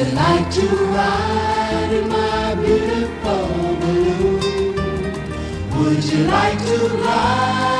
you like to ride in my beautiful balloon? Would you like to ride?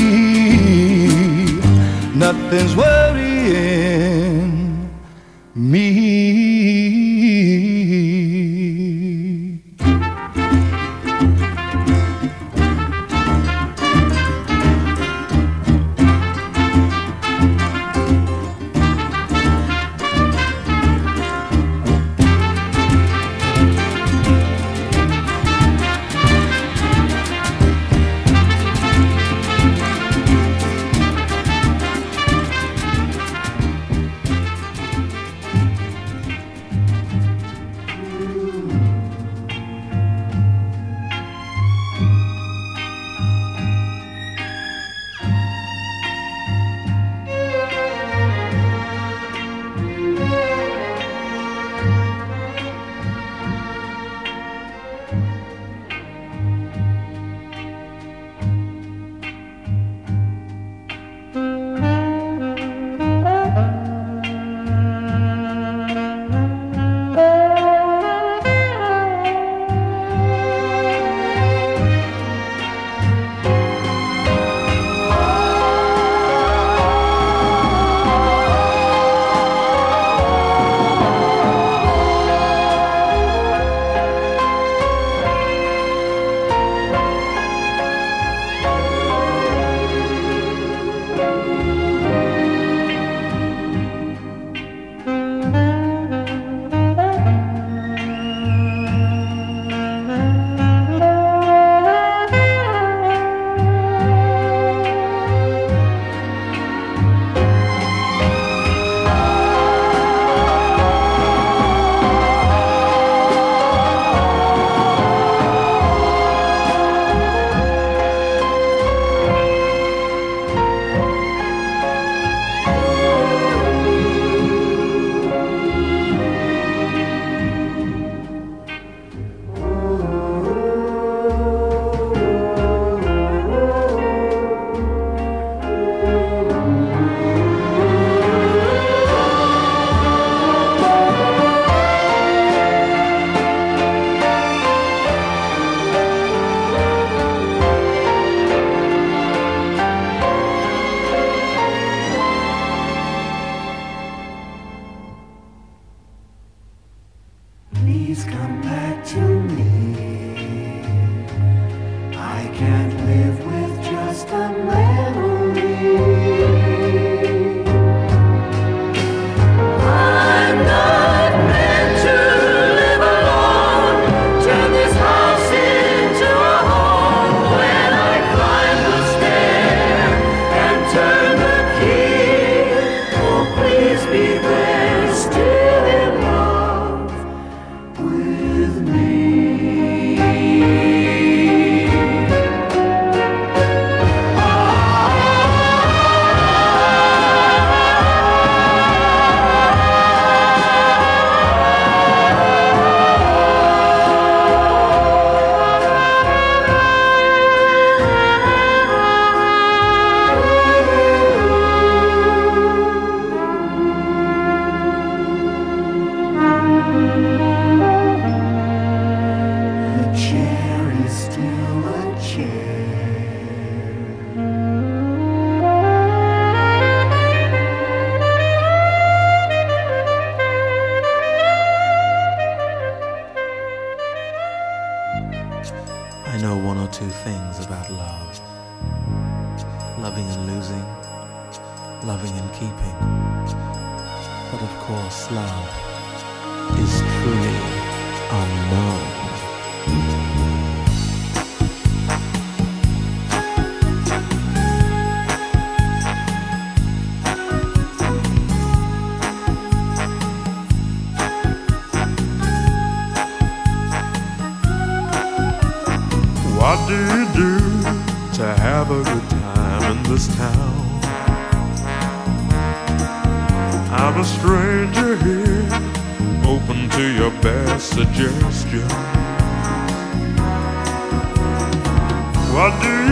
nothing's worrying.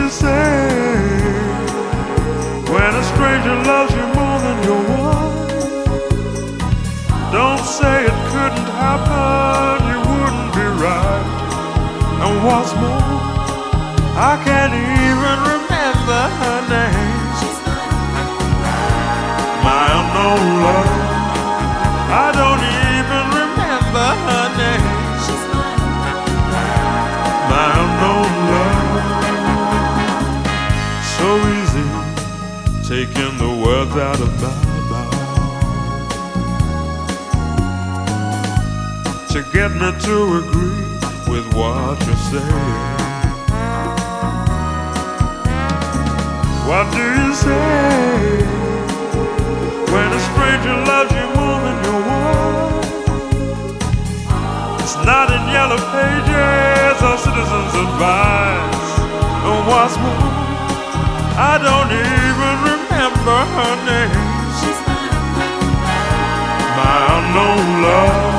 say when a stranger loves you more than your wife? Don't say it couldn't happen, you wouldn't be right. And what's more, I can't even remember her name. My unknown love. get me to agree with what you're saying. What do you say when a stranger loves you more than you want? It's not in yellow pages or citizens' advice. And what's more, I don't even remember her name. My unknown love.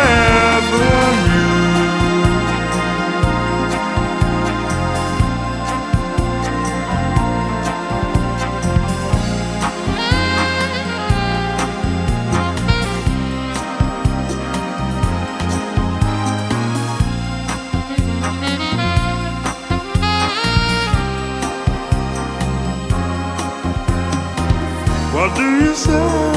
yourself.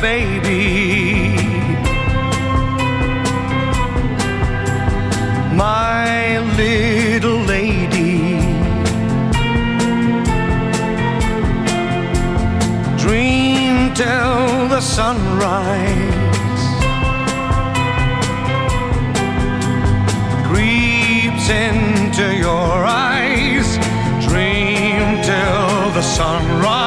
baby. My little lady, dream till the sunrise creeps into your eyes, dream till the sunrise.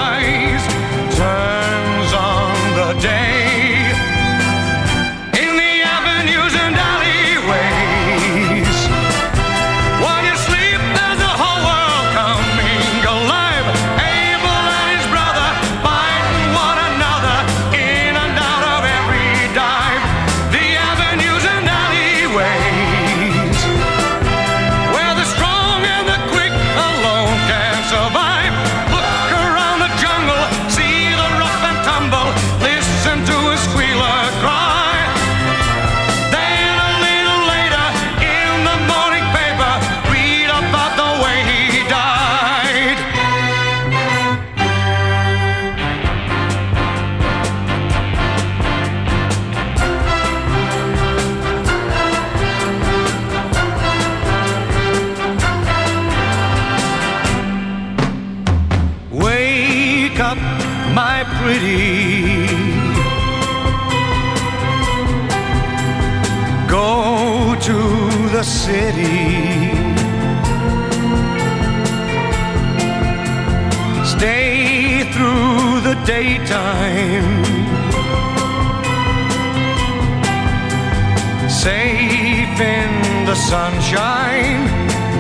Safe in the sunshine.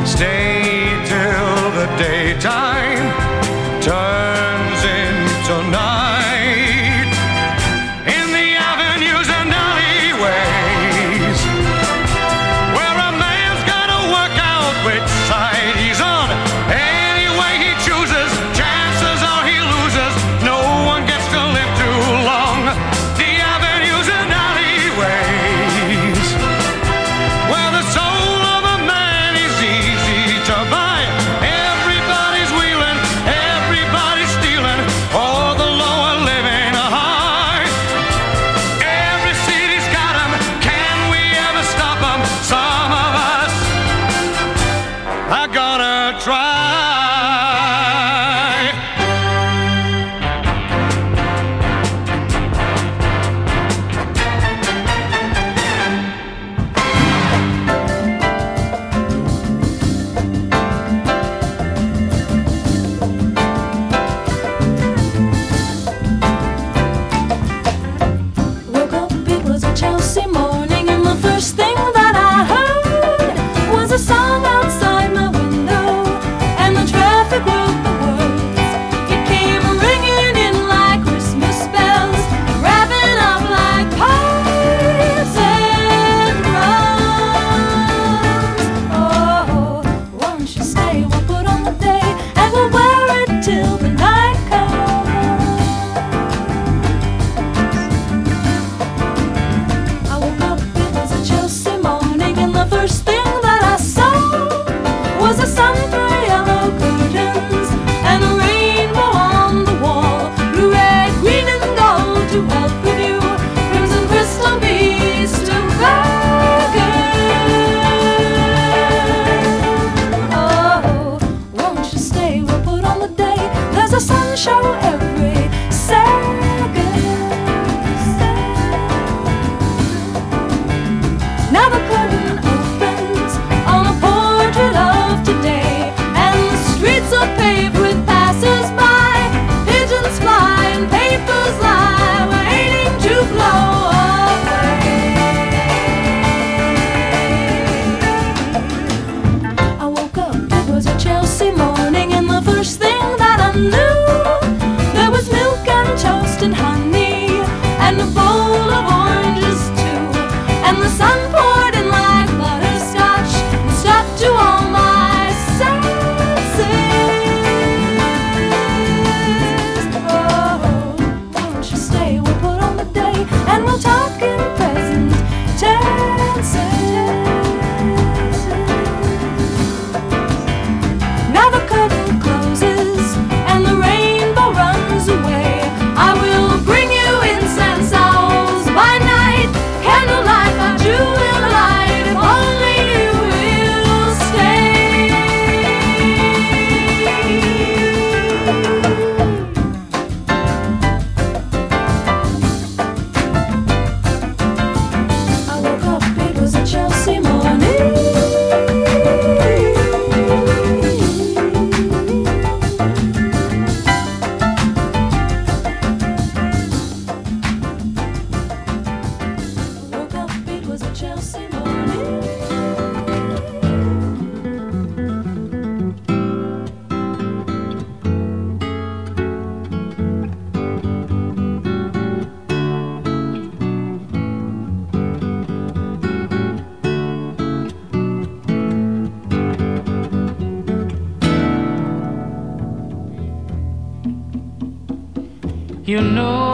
Stay till the daytime turns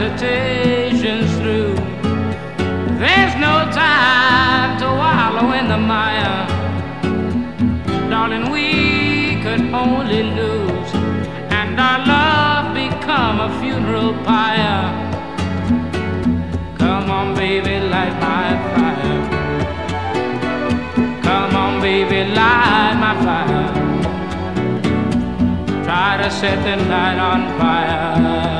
Hesitation's through. There's no time to wallow in the mire. Darling, we could only lose, and our love become a funeral pyre. Come on, baby, light my fire. Come on, baby, light my fire. Try to set the night on fire.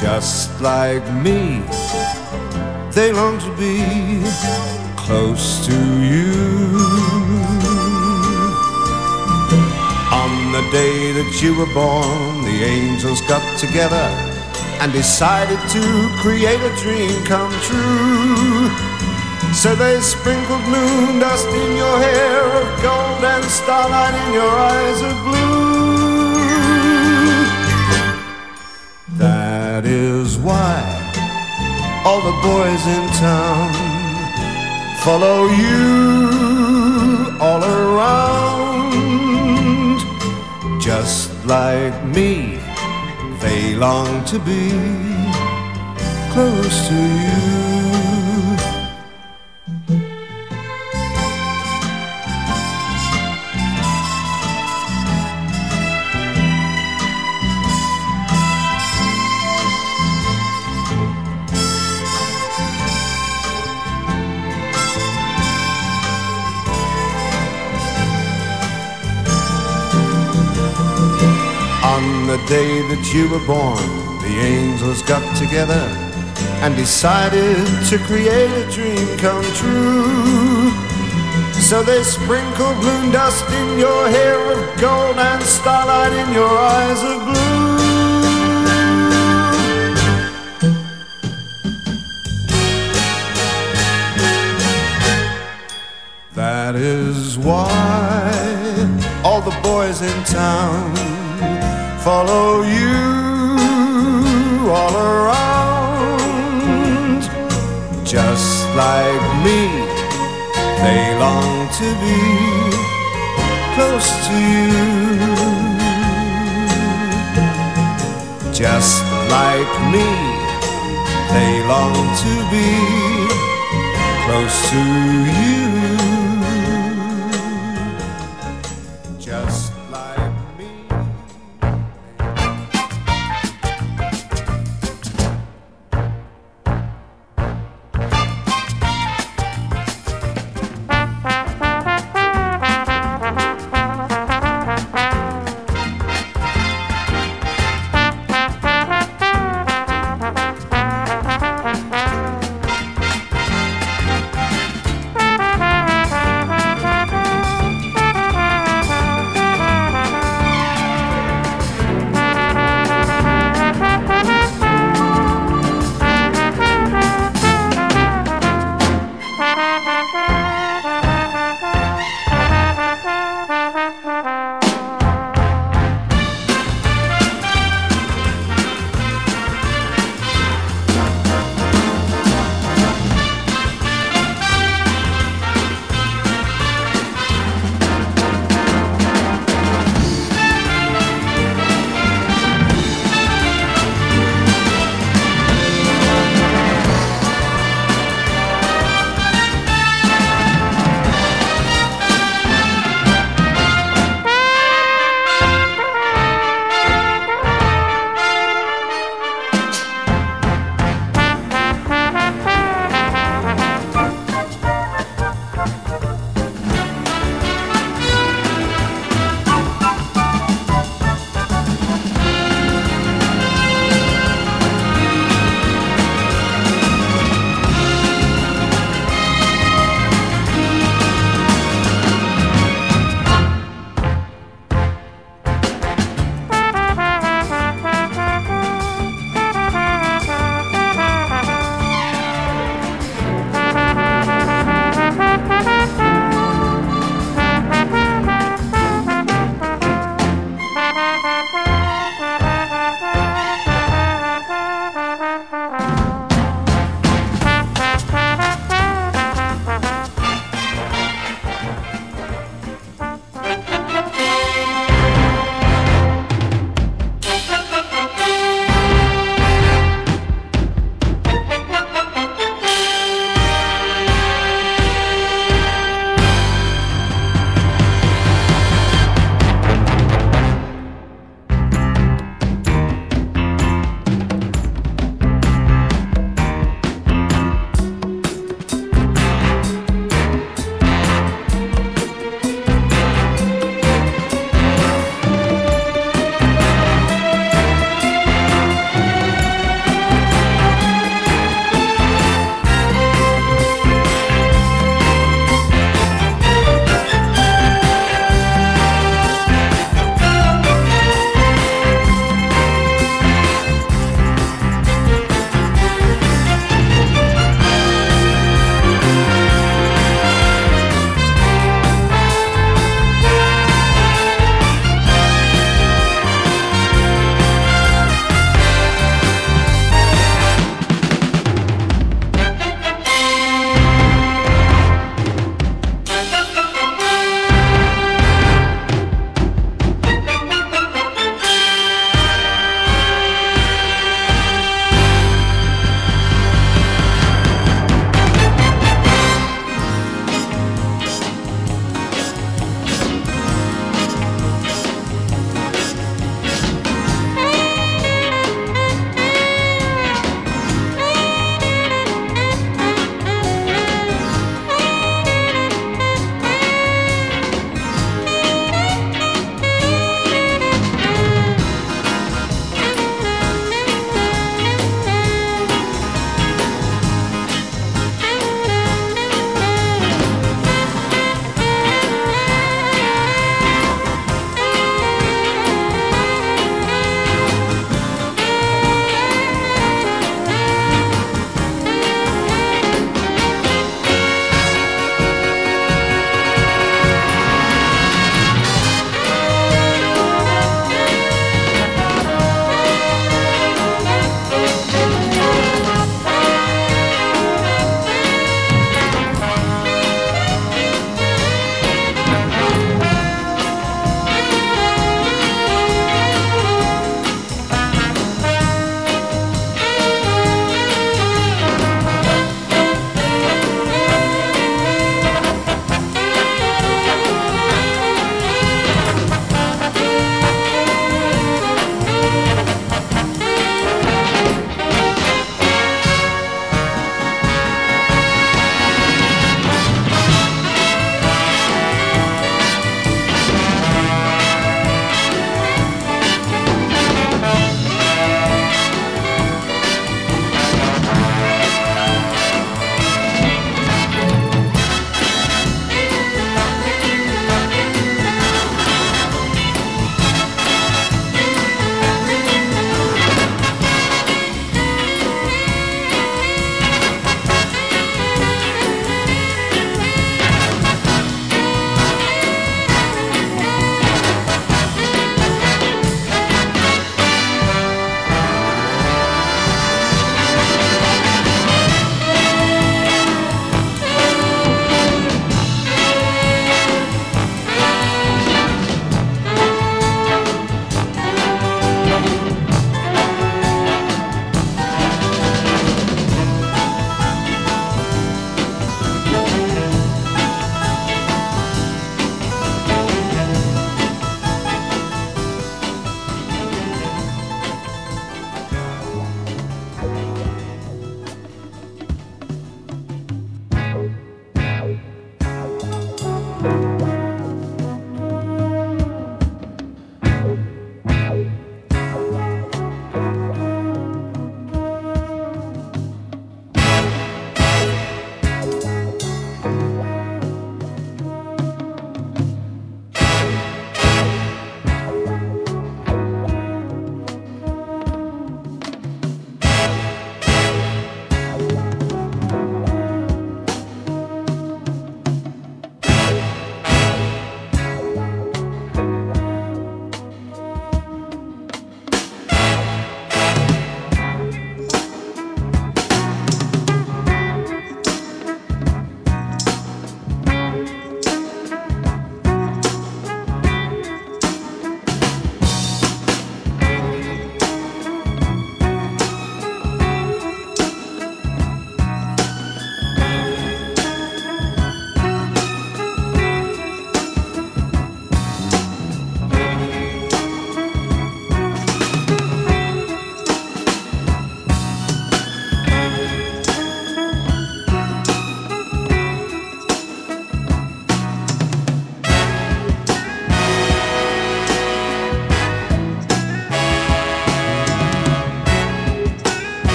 Just like me, they long to be close to you. On the day that you were born, the angels got together and decided to create a dream come true. So they sprinkled moon dust in your hair of gold and starlight in your eyes of blue. That is why all the boys in town follow you all around, just like me. They long to be close to you. Day that you were born, the angels got together and decided to create a dream come true. So they sprinkled moon dust in your hair of gold and starlight in your eyes of blue. That is why all the boys in town follow you all around. Just like me, they long to be close to you. Just like me, they long to be close to you.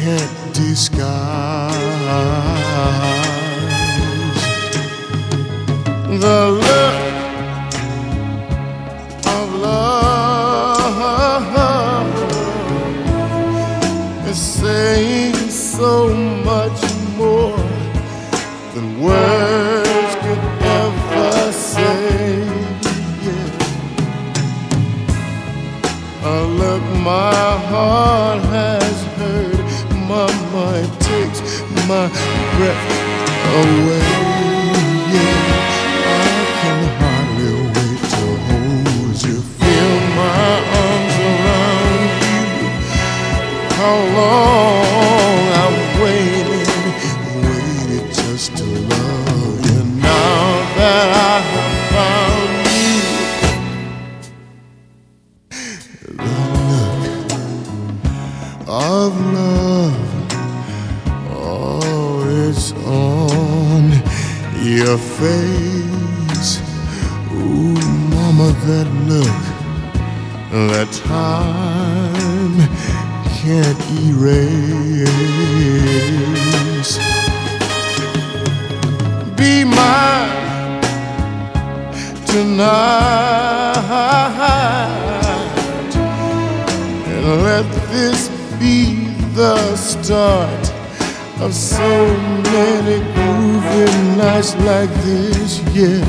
can't disguise the look of love is saying so much. my breath away. erase. Be mine tonight, and let this be the start of so many groovy nights like this. Yeah.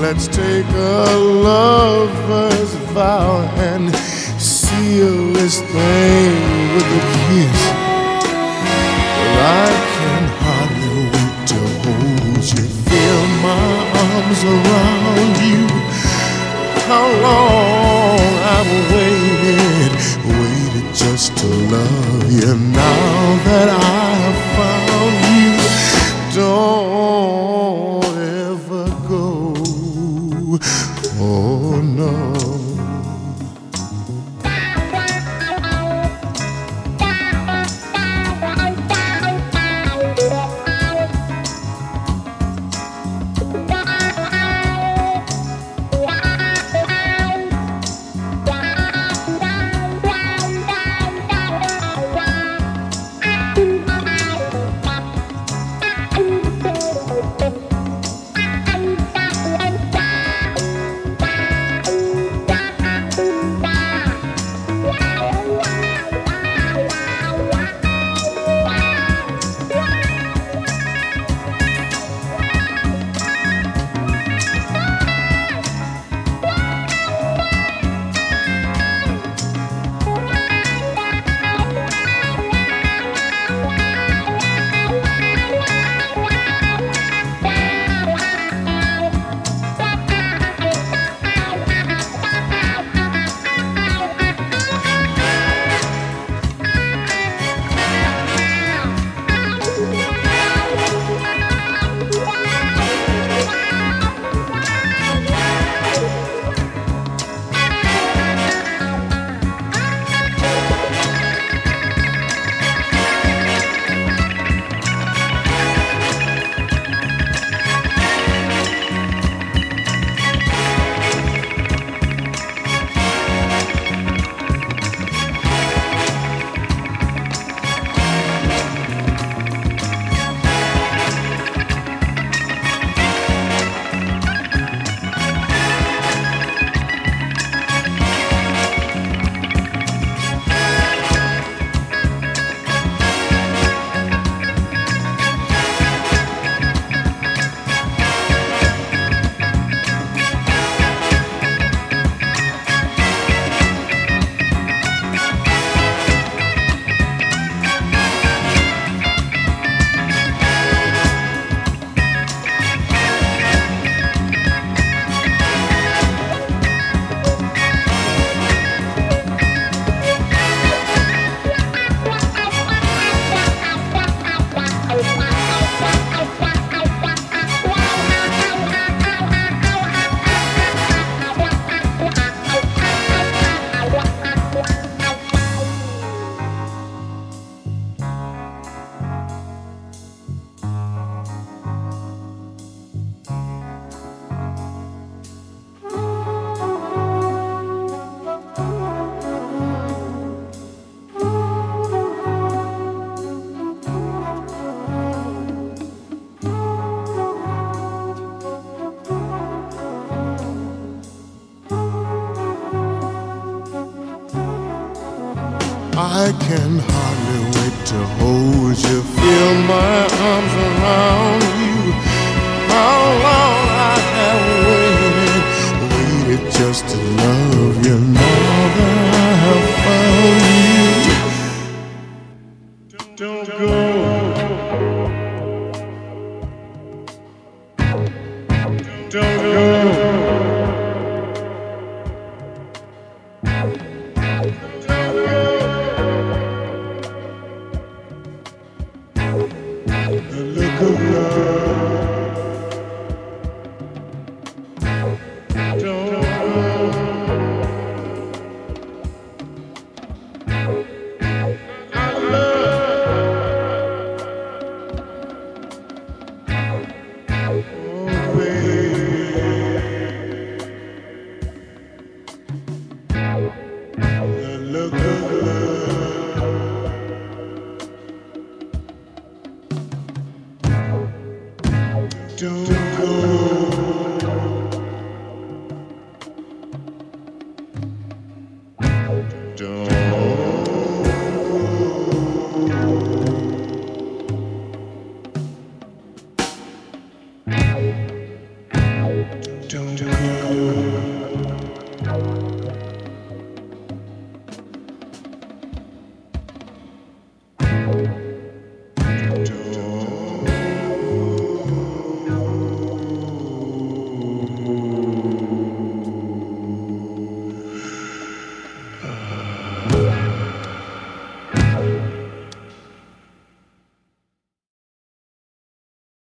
Let's take a lover's vow and Feel this thing with a kiss.